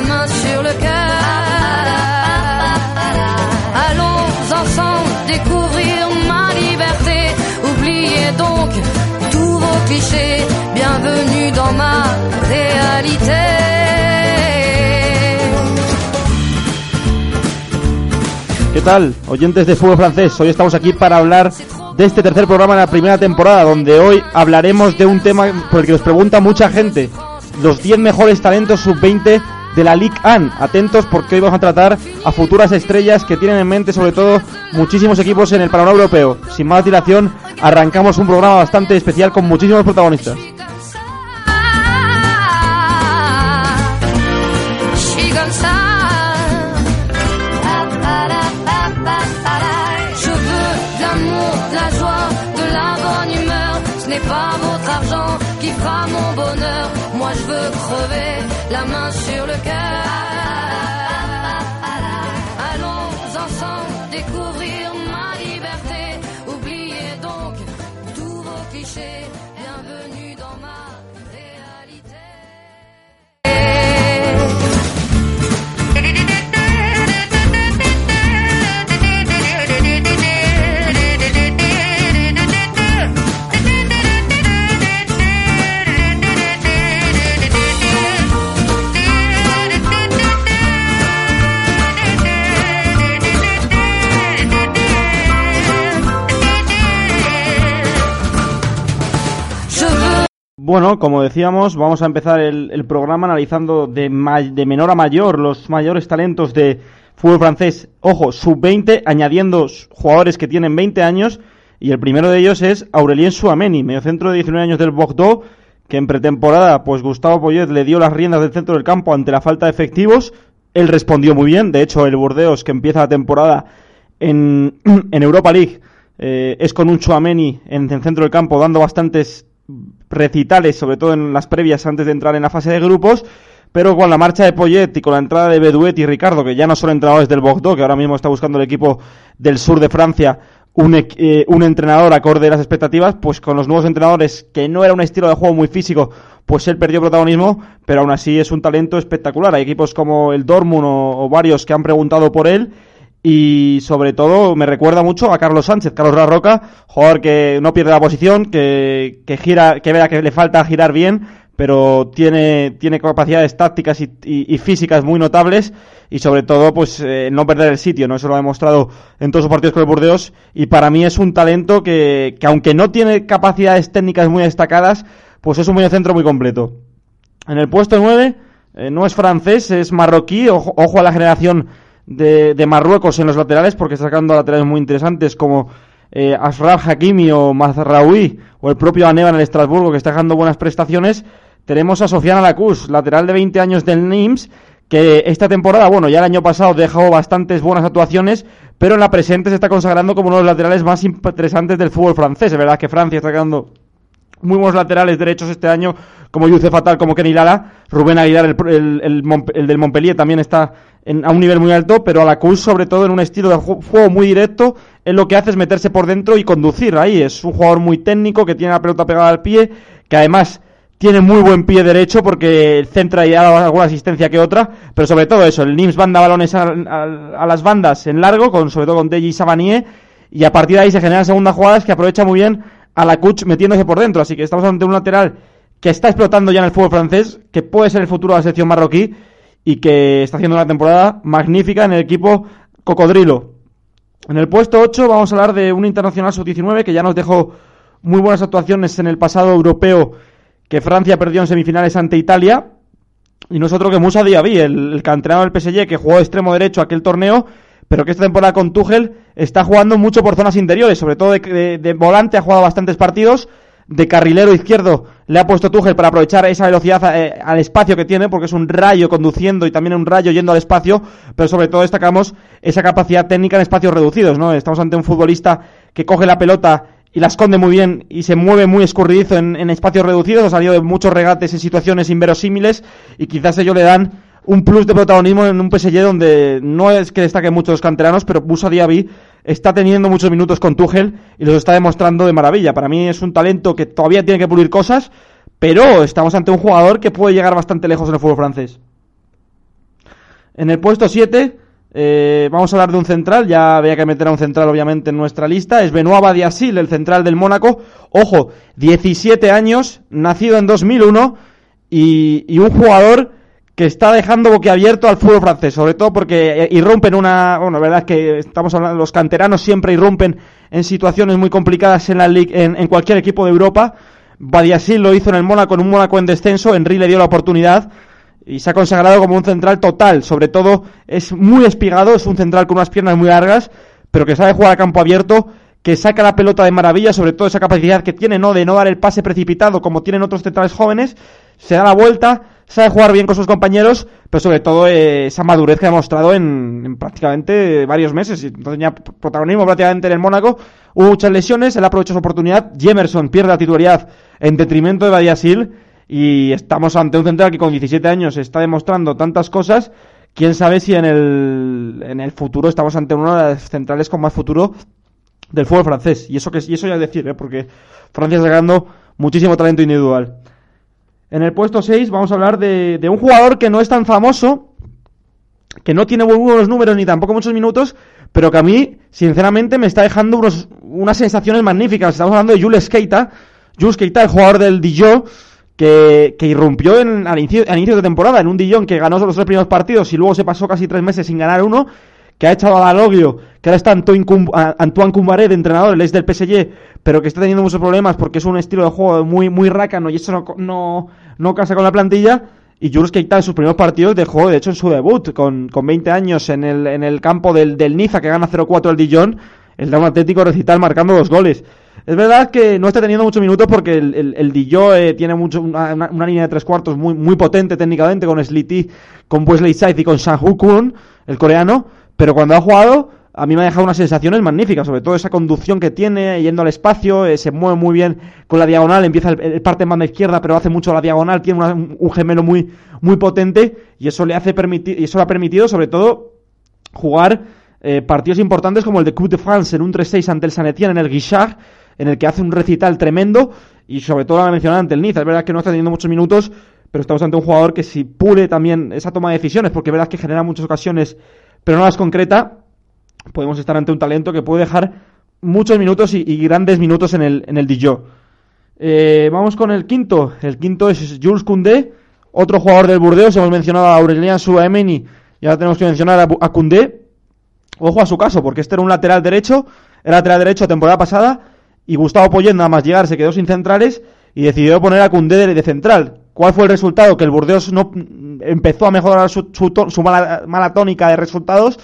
La main sur le cœur. Allons ensemble découvrir ma liberté. Oubliez donc tous vos clichés. Bienvenue dans ma réalité. ¿Qué tal, oyentes de fútbol francés? Hoy estamos aquí para hablar de este tercer programa de la primera temporada, donde hoy hablaremos de un tema por el que nos pregunta mucha gente, los 10 mejores talentos sub-20 de la Ligue 1. Atentos porque hoy vamos a tratar a futuras estrellas que tienen en mente sobre todo muchísimos equipos en el panorama europeo. Sin más dilación, arrancamos un programa bastante especial con muchísimos protagonistas. Qui fera mon bonheur. Moi je veux crever la main sur le cœur. Allons ensemble découvrir Bueno, como decíamos, vamos a empezar el, programa analizando de, de menor a mayor los mayores talentos de fútbol francés. Ojo, sub-20, añadiendo jugadores que tienen 20 años. Y el primero de ellos es Aurelien Suameni, mediocentro de 19 años del Bordeaux, que en pretemporada, pues Gustavo Poyet le dio las riendas del centro del campo ante la falta de efectivos. Él respondió muy bien. De hecho, el Burdeos, que empieza la temporada en, en Europa League, eh, es con un Chouameni en el centro del campo dando bastantes recitales, sobre todo en las previas antes de entrar en la fase de grupos, pero con la marcha de Poyet y con la entrada de Beduet y Ricardo, que ya no son entrenadores del Bordeaux, que ahora mismo está buscando el equipo del sur de Francia un, eh, un entrenador acorde a las expectativas, pues con los nuevos entrenadores, que no era un estilo de juego muy físico, pues él perdió protagonismo, pero aún así es un talento espectacular. Hay equipos como el Dortmund o varios que han preguntado por él y sobre todo me recuerda mucho a Carlos Sánchez, Carlos La Roca, jugador que no pierde la posición, que, que gira, que vea que le falta girar bien, pero tiene, tiene capacidades tácticas y, y- y físicas muy notables y sobre todo pues eh, no perder el sitio, ¿no? Eso lo ha demostrado en todos sus partidos con el Burdeos y para mí es un talento que, que aunque no tiene capacidades técnicas muy destacadas, pues es un mediocentro muy completo. En el puesto 9 eh, no es francés, es marroquí. Ojo a la generación de, Marruecos en los laterales, porque está sacando laterales muy interesantes como eh, Ashraf Hakimi o Mazraoui o el propio Aneva en el Estrasburgo, que está dejando buenas prestaciones. Tenemos a Sofiana Lacus, lateral de 20 años del Nims, que esta temporada, bueno, ya el año pasado dejó bastantes buenas actuaciones, pero en la presente se está consagrando como uno de los laterales más interesantes del fútbol francés. Es verdad que Francia está sacando muy buenos laterales derechos este año, como Youssef Fatal, como Kenny Lala. Rubén Aguilar, el, el- el del Montpellier, también está en- a un nivel muy alto, pero a la Cus, sobre todo, en un estilo de ju- juego muy directo, él lo que hace es meterse por dentro y conducir ahí. Es un jugador muy técnico, que tiene la pelota pegada al pie, que además tiene muy buen pie derecho porque centra y dado alguna asistencia que otra, pero sobre todo eso, el Nims manda balones a, a- a las bandas en largo, con, sobre todo con Deji y Savanier, y a partir de ahí se generan segundas jugadas que aprovecha muy bien a la Kuch metiéndose por dentro. Así que estamos ante un lateral que está explotando ya en el fútbol francés, que puede ser el futuro de la selección marroquí y que está haciendo una temporada magnífica en el equipo Cocodrilo. En el puesto 8 vamos a hablar de un internacional sub-19 que ya nos dejó muy buenas actuaciones en el pasado europeo que Francia perdió en semifinales ante Italia. Y no es otro que Musa Diaby, el, el canterano del PSG que jugó de extremo derecho aquel torneo, pero que esta temporada con Tuchel está jugando mucho por zonas interiores, sobre todo de, volante, ha jugado bastantes partidos, de carrilero izquierdo le ha puesto Tuchel para aprovechar esa velocidad eh, al espacio que tiene, porque es un rayo conduciendo y también un rayo yendo al espacio, pero sobre todo destacamos esa capacidad técnica en espacios reducidos, ¿no? Estamos ante un futbolista que coge la pelota y la esconde muy bien y se mueve muy escurridizo en, espacios reducidos, ha salido de muchos regates en situaciones inverosímiles y quizás ello le dan un plus de protagonismo en un PSG donde no es que destaquen muchos canteranos, pero Busa Diaby está teniendo muchos minutos con Tuchel y los está demostrando de maravilla. Para mí es un talento que todavía tiene que pulir cosas, pero estamos ante un jugador que puede llegar bastante lejos en el fútbol francés. En el puesto 7 eh, vamos a hablar de un central, ya había que meter a un central obviamente en nuestra lista, es Benoit Badiasil, el central del Mónaco. Ojo, 17 años, nacido en 2001 y, y un jugador que está dejando boquiabierto al fútbol francés, sobre todo porque eh, irrumpen una, bueno, la verdad es que estamos hablando, los canteranos siempre irrumpen en situaciones muy complicadas en la en, en cualquier equipo de Europa. Badiasil lo hizo en el Mónaco, en un Mónaco en descenso, Henry le dio la oportunidad y se ha consagrado como un central total, sobre todo es muy espigado, es un central con unas piernas muy largas, pero que sabe jugar a campo abierto, que saca la pelota de maravilla, sobre todo esa capacidad que tiene, ¿no? De no dar el pase precipitado como tienen otros centrales jóvenes, se da la vuelta, sabe jugar bien con sus compañeros, pero sobre todo eh, esa madurez que ha demostrado en, prácticamente varios meses. Entonces tenía protagonismo prácticamente en el Mónaco. Hubo muchas lesiones, él aprovechó su oportunidad. Jemerson pierde la titularidad en detrimento de Badiasil. Y estamos ante un central que con 17 años está demostrando tantas cosas. Quién sabe si en el, en el futuro estamos ante uno de las centrales con más futuro del fútbol francés. Y eso que y eso ya es decir, ¿eh? porque Francia está sacando muchísimo talento individual. En el puesto 6 vamos a hablar de, un jugador que no es tan famoso, que no tiene buenos números ni tampoco muchos minutos, pero que a mí, sinceramente, me está dejando unos, unas sensaciones magníficas. Estamos hablando de Jules Keita, Jules Keita, el jugador del Dijon, que, que irrumpió en, al, inicio, de temporada en un Dijon que ganó los tres primeros partidos y luego se pasó casi tres meses sin ganar uno, que ha echado a Dalogio, que ahora está Antoine, Cumbaré de entrenador, el ex del PSG, pero que está teniendo muchos problemas porque es un estilo de juego muy, muy rácano y eso no, no, no casa con la plantilla. Y Jules Keita en sus primeros partidos dejó, de hecho, en su debut, con, con 20 años en el, en el campo del, del Niza, que gana 0-4 el Dijon, el Down Atlético recital marcando dos goles. Es verdad que no está teniendo muchos minutos porque el, el, Dijon eh, tiene mucho, una, una, línea de tres cuartos muy, muy potente técnicamente, con Slity, con Wesley Scythe y con Sang Kun, el coreano, pero cuando ha jugado, a mí me ha dejado unas sensaciones magníficas, sobre todo esa conducción que tiene, yendo al espacio, eh, se mueve muy bien con la diagonal, empieza el, parte en banda izquierda, pero hace mucho la diagonal, tiene un gemelo muy, muy potente, y eso le hace permitir, y eso le ha permitido, sobre todo, jugar eh, partidos importantes como el de Coupe de France en un 3-6 ante el Sanetien en el Guichard, en el que hace un recital tremendo, y sobre todo la mencionada ante el Niza. Es verdad que no está teniendo muchos minutos, pero estamos ante un jugador que si pule también esa toma de decisiones, porque es verdad que genera muchas ocasiones pero no las concreta, podemos estar ante un talento que puede dejar muchos minutos y, grandes minutos en el, en el Dijon. Eh, vamos con el quinto. El quinto es Jules Koundé, otro jugador del Burdeos. Hemos mencionado a Aurelien Suaemeni y ahora tenemos que mencionar a, a. Ojo a su caso, porque este era un lateral derecho, era lateral derecho temporada pasada y Gustavo Poyet nada más llegar se quedó sin centrales y decidió poner a Koundé de central. ¿Cuál fue el resultado? Que el Burdeos no empezó a mejorar su, su, mala, tónica de resultados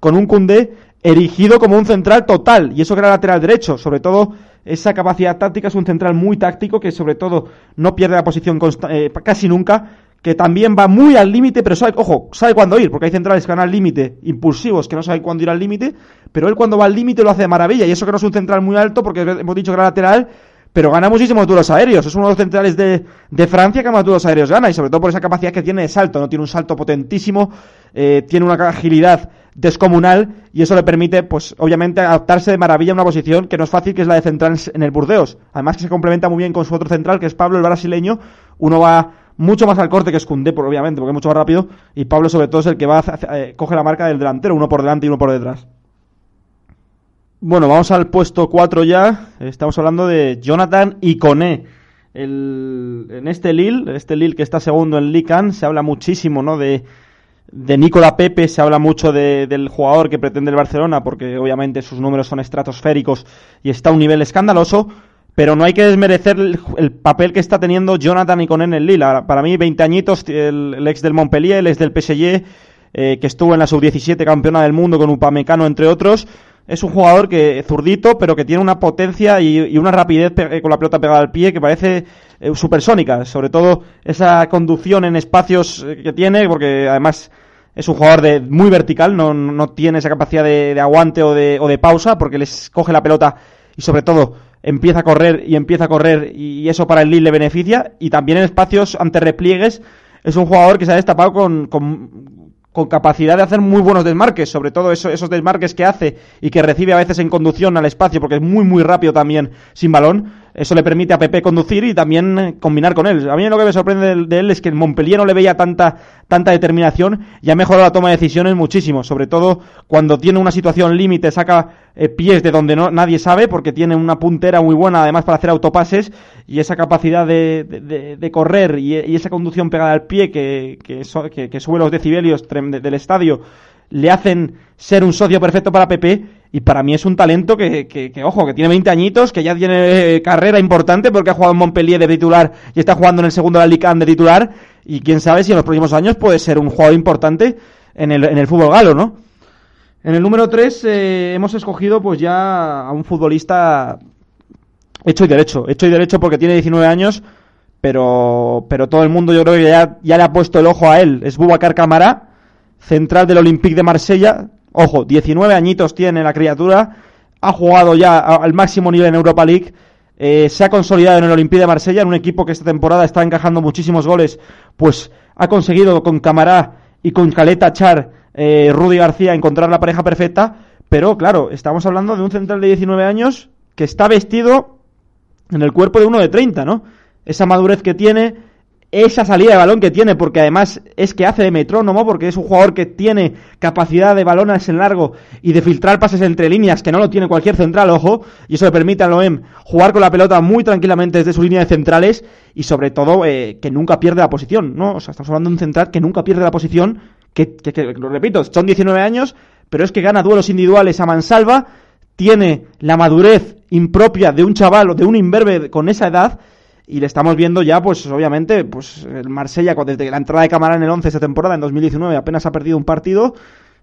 con un Cundé erigido como un central total, y eso que era lateral derecho, sobre todo esa capacidad táctica es un central muy táctico que sobre todo no pierde la posición eh, casi nunca, que también va muy al límite, pero sabe, ojo, sabe cuándo ir, porque hay centrales que van al límite, impulsivos, que no saben cuándo ir al límite, pero él cuando va al límite lo hace de maravilla, y eso que no es un central muy alto, porque hemos dicho que era lateral, pero gana muchísimos duelos aéreos. Es uno de los centrales de, de, Francia que más duelos aéreos gana y sobre todo por esa capacidad que tiene de salto. No tiene un salto potentísimo, eh, tiene una agilidad descomunal y eso le permite, pues obviamente, adaptarse de maravilla a una posición que no es fácil, que es la de central en el Burdeos. Además que se complementa muy bien con su otro central, que es Pablo el brasileño. Uno va mucho más al corte que Escundé, obviamente, porque es mucho más rápido. Y Pablo, sobre todo, es el que va eh, coge la marca del delantero, uno por delante y uno por detrás. Bueno, vamos al puesto 4 ya. Estamos hablando de Jonathan Iconé. El, en este Lille, este Lille que está segundo en Lican, se habla muchísimo, ¿no? De, de Nicola Pepe, se habla mucho de, del jugador que pretende el Barcelona, porque obviamente sus números son estratosféricos y está a un nivel escandaloso, pero no hay que desmerecer el, papel que está teniendo Jonathan Iconé en el Lille. Para mí, 20 añitos, el, ex del Montpellier, el ex del PSG, que estuvo en la sub-17 campeona del mundo con Upamecano, entre otros. Es un jugador que zurdito, pero que tiene una potencia y, una rapidez con la pelota pegada al pie que parece supersónica. Sobre todo esa conducción en espacios que tiene, porque además es un jugador de, muy vertical, no, no tiene esa capacidad de, aguante o de, o de, pausa, porque les coge la pelota y sobre todo empieza a correr y empieza a correr y eso para el Lille le beneficia. Y también en espacios ante repliegues es un jugador que se ha destapado con, con, con capacidad de hacer muy buenos desmarques, sobre todo esos desmarques que hace y que recibe a veces en conducción al espacio, porque es muy muy rápido también sin balón eso le permite a Pepe conducir y también eh, combinar con él. A mí lo que me sorprende de, él es que en Montpellier no le veía tanta, tanta determinación y ha mejorado la toma de decisiones muchísimo, sobre todo cuando tiene una situación límite, saca eh, pies de donde no, nadie sabe porque tiene una puntera muy buena además para hacer autopases y esa capacidad de, de, correr y, esa conducción pegada al pie que, que, que sube los decibelios del estadio le hacen ser un socio perfecto para Pepe y para mí es un talento que, que, ojo, que tiene 20 añitos, que ya tiene eh, carrera importante porque ha jugado en Montpellier de titular y está jugando en el segundo de Ligue de titular y quién sabe si en los próximos años puede ser un jugador importante en el, en el fútbol galo, ¿no? En el número 3 eh, hemos escogido pues ya a un futbolista hecho y derecho, hecho y derecho porque tiene 19 años, pero, pero todo el mundo yo creo que ya, ya le ha puesto el ojo a él, es Bubacar Camara central del Olympique de Marsella. Ojo, 19 añitos tiene la criatura, ha jugado ya al máximo nivel en Europa League, eh, se ha consolidado en el Olympique de Marsella, en un equipo que esta temporada está encajando muchísimos goles, pues ha conseguido con Camará y con Caleta Char, eh, Rudy García, encontrar la pareja perfecta, pero claro, estamos hablando de un central de 19 años que está vestido en el cuerpo de uno de 30, ¿no? Esa madurez que tiene, esa salida de balón que tiene, porque además es que hace de metrónomo, porque es un jugador que tiene capacidad de balones en largo y de filtrar pases entre líneas, que no lo tiene cualquier central, ojo, y eso le permite a Loem jugar con la pelota muy tranquilamente desde su línea de centrales y sobre todo eh, que nunca pierde la posición, ¿no? O sea, estamos hablando de un central que nunca pierde la posición, que, que, lo repito, son 19 años, pero es que gana duelos individuales a mansalva, tiene la madurez impropia de un chaval o de un imberbe con esa edad, y le estamos viendo ya, pues obviamente, pues el Marsella, desde la entrada de cámara en el 11 esta temporada, en 2019, apenas ha perdido un partido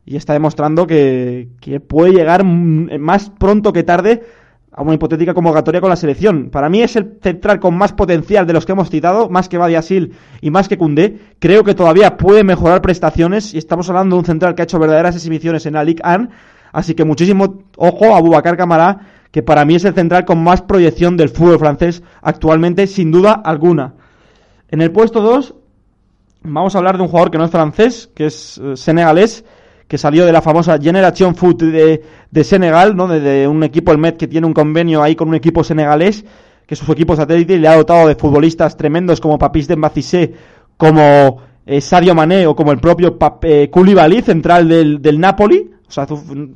y está demostrando que, que puede llegar más pronto que tarde a una hipotética convocatoria con la selección. Para mí es el central con más potencial de los que hemos citado, más que Badiasil y más que Cundé. Creo que todavía puede mejorar prestaciones y estamos hablando de un central que ha hecho verdaderas exhibiciones en la Ligue 1. Así que muchísimo ojo a Bubacar Camará que para mí es el central con más proyección del fútbol francés actualmente, sin duda alguna. En el puesto 2 vamos a hablar de un jugador que no es francés, que es eh, senegalés, que salió de la famosa Generation Foot de, Senegal, ¿no? De, un equipo, el Met, que tiene un convenio ahí con un equipo senegalés, que es su equipo satélite, y le ha dotado de futbolistas tremendos como Papis de como eh, Sadio Mané o como el propio eh, Koulibaly, central del, del Napoli. O sea,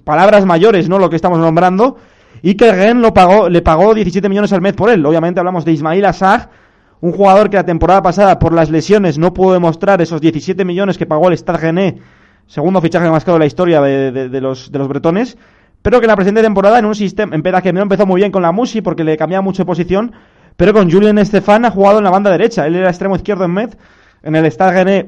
palabras mayores, ¿no? Lo que estamos nombrando y que Rennes lo pagó, le pagó 17 millones al mes por él. Obviamente hablamos de Ismail Assag, un jugador que la temporada pasada por las lesiones no pudo demostrar esos 17 millones que pagó el Stade Rennais, segundo fichaje más caro de la historia de, los, de los bretones, pero que en la presente temporada en un sistema, en que no empezó muy bien con la Musi porque le cambiaba mucho de posición, pero con Julien Estefan ha jugado en la banda derecha, él era extremo izquierdo en Metz, en el Stade Rennais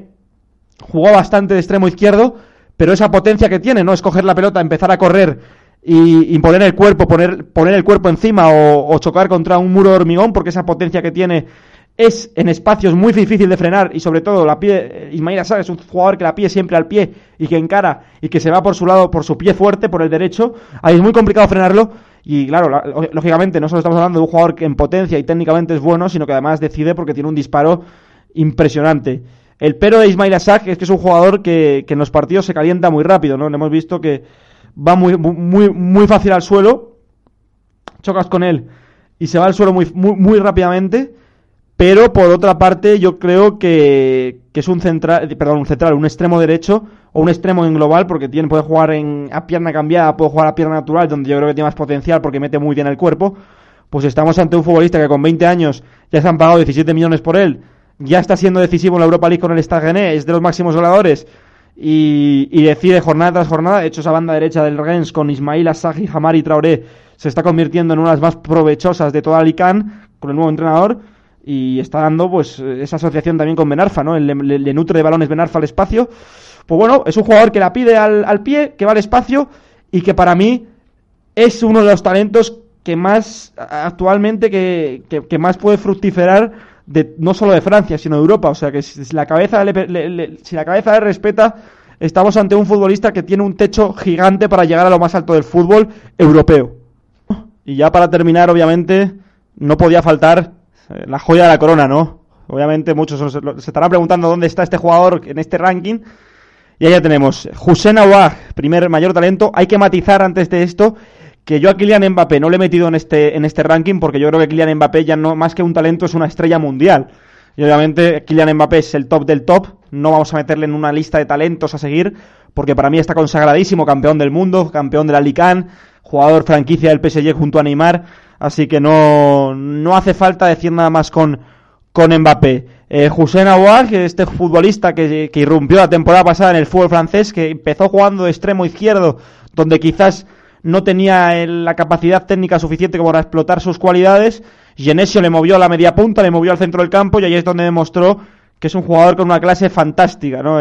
jugó bastante de extremo izquierdo, pero esa potencia que tiene, ¿no? Es coger la pelota, empezar a correr y, poner el cuerpo, poner, poner el cuerpo encima o, chocar contra un muro de hormigón, porque esa potencia que tiene es en espacios muy difícil de frenar y sobre todo la pie, Ismail Assad es un jugador que la pie siempre al pie y que encara y que se va por su lado, por su pie fuerte, por el derecho, ahí es muy complicado frenarlo y claro, lógicamente no solo estamos hablando de un jugador que en potencia y técnicamente es bueno, sino que además decide porque tiene un disparo impresionante. El pero de Ismail Assad es que es un jugador que, que en los partidos se calienta muy rápido, ¿no? Hemos visto que va muy, muy, muy fácil al suelo, chocas con él y se va al suelo muy, muy, muy rápidamente. Pero por otra parte, yo creo que, que, es un central, perdón, un central, un extremo derecho o un extremo en global, porque tiene, puede jugar en, a pierna cambiada, puede jugar a pierna natural, donde yo creo que tiene más potencial porque mete muy bien el cuerpo. Pues estamos ante un futbolista que con 20 años ya se han pagado 17 millones por él, ya está siendo decisivo en la Europa League con el Stade es de los máximos goleadores y, decide jornada tras jornada. De hecho, esa banda derecha del Rennes con Ismail Asagi, Hamari Traoré se está convirtiendo en una de las más provechosas de toda Alicante con el nuevo entrenador y está dando pues esa asociación también con Benarfa, ¿no? Le, nutre de balones Benarfa al espacio. Pues bueno, es un jugador que la pide al, al pie, que va al espacio y que para mí es uno de los talentos que más actualmente que, que, más puede fructiferar de, no solo de Francia, sino de Europa. O sea que si, la cabeza le, si la cabeza le respeta, estamos ante un futbolista que tiene un techo gigante para llegar a lo más alto del fútbol europeo. Y ya para terminar, obviamente, no podía faltar eh, la joya de la corona, ¿no? Obviamente muchos se estarán preguntando dónde está este jugador en este ranking. Y ahí ya tenemos Hussein Aouar, primer mayor talento. Hay que matizar antes de esto que yo a Kylian Mbappé no le he metido en este, en este ranking porque yo creo que Kylian Mbappé ya no, más que un talento, es una estrella mundial. Y obviamente Kylian Mbappé es el top del top, no vamos a meterle en una lista de talentos a seguir, porque para mí está consagradísimo, campeón del mundo, campeón de la Lican, jugador franquicia del PSG junto a Neymar, así que no, no hace falta decir nada más con, con Mbappé. Eh, Hussein Aouar, este futbolista que, que irrumpió la temporada pasada en el fútbol francés, que empezó jugando de extremo izquierdo, donde quizás no tenía la capacidad técnica suficiente como para explotar sus cualidades. Genesio le movió a la media punta, le movió al centro del campo y ahí es donde demostró que es un jugador con una clase fantástica, ¿no?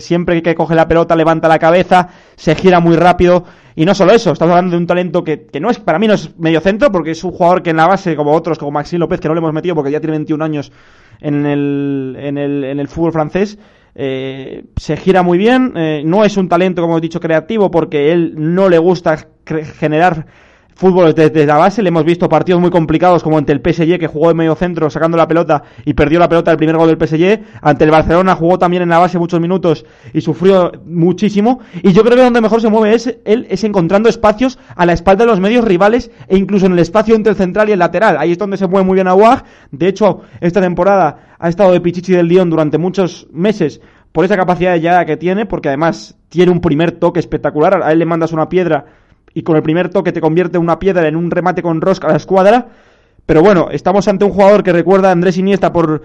siempre que coge la pelota levanta la cabeza, se gira muy rápido y no solo eso, estamos hablando de un talento que, que no es para mí no es medio centro porque es un jugador que en la base como otros como Maxime López que no le hemos metido porque ya tiene 21 años en el, en el, en el fútbol francés eh, se gira muy bien, eh, no es un talento, como he dicho, creativo, porque él no le gusta generar fútbol desde, la base. Le hemos visto partidos muy complicados, como ante el PSG, que jugó en medio centro sacando la pelota y perdió la pelota del primer gol del PSG. Ante el Barcelona jugó también en la base muchos minutos y sufrió muchísimo. Y yo creo que donde mejor se mueve es él es encontrando espacios a la espalda de los medios rivales e incluso en el espacio entre el central y el lateral. Ahí es donde se mueve muy bien Aguag. De hecho, esta temporada ha estado de Pichichi del Lyon durante muchos meses por esa capacidad de llegada que tiene, porque además tiene un primer toque espectacular. A él le mandas una piedra y con el primer toque te convierte una piedra en un remate con rosca a la escuadra. Pero bueno, estamos ante un jugador que recuerda a Andrés Iniesta por,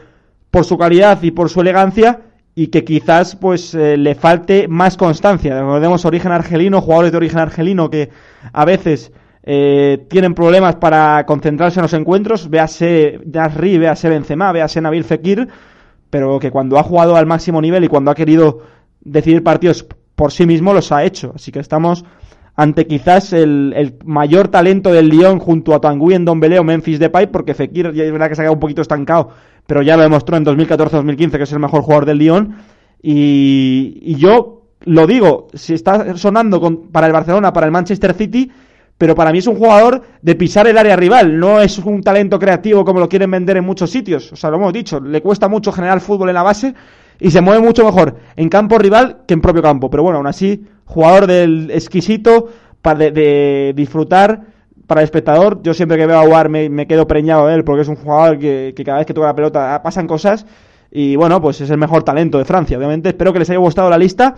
por su calidad y por su elegancia y que quizás pues eh, le falte más constancia. Recordemos origen argelino, jugadores de origen argelino que a veces eh, tienen problemas para concentrarse en los encuentros, véase Nasri, véase Benzema, véase Nabil Fekir, pero que cuando ha jugado al máximo nivel y cuando ha querido decidir partidos por sí mismo los ha hecho. Así que estamos ante quizás el, mayor talento del Lyon junto a Tanguy en Don o Memphis Depay, porque Fekir ya es verdad que se ha quedado un poquito estancado, pero ya lo demostró en 2014-2015 que es el mejor jugador del Lyon. Y, yo lo digo, si está sonando para el Barcelona, para el Manchester City, pero para mí es un jugador de pisar el área rival, no es un talento creativo como lo quieren vender en muchos sitios. O sea, lo hemos dicho, le cuesta mucho generar fútbol en la base y se mueve mucho mejor en campo rival que en propio campo. Pero bueno, aún así, jugador del exquisito para de, disfrutar para el espectador. Yo siempre que veo a War me, quedo preñado de él porque es un jugador que, que cada vez que toca la pelota pasan cosas. Y bueno, pues es el mejor talento de Francia, obviamente. Espero que les haya gustado la lista.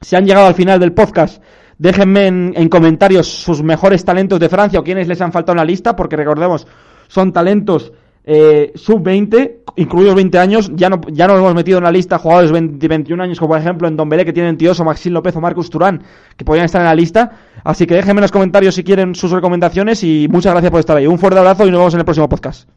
Si han llegado al final del podcast Déjenme en, comentarios sus mejores talentos de Francia o quienes les han faltado en la lista, porque recordemos, son talentos eh, sub-20, incluidos 20 años. Ya no, ya no hemos metido en la lista jugadores de 21 años, como por ejemplo en Don Belé, que tienen 22, o Maxim López o Marcus Turán, que podrían estar en la lista. Así que déjenme en los comentarios si quieren sus recomendaciones y muchas gracias por estar ahí. Un fuerte abrazo y nos vemos en el próximo podcast.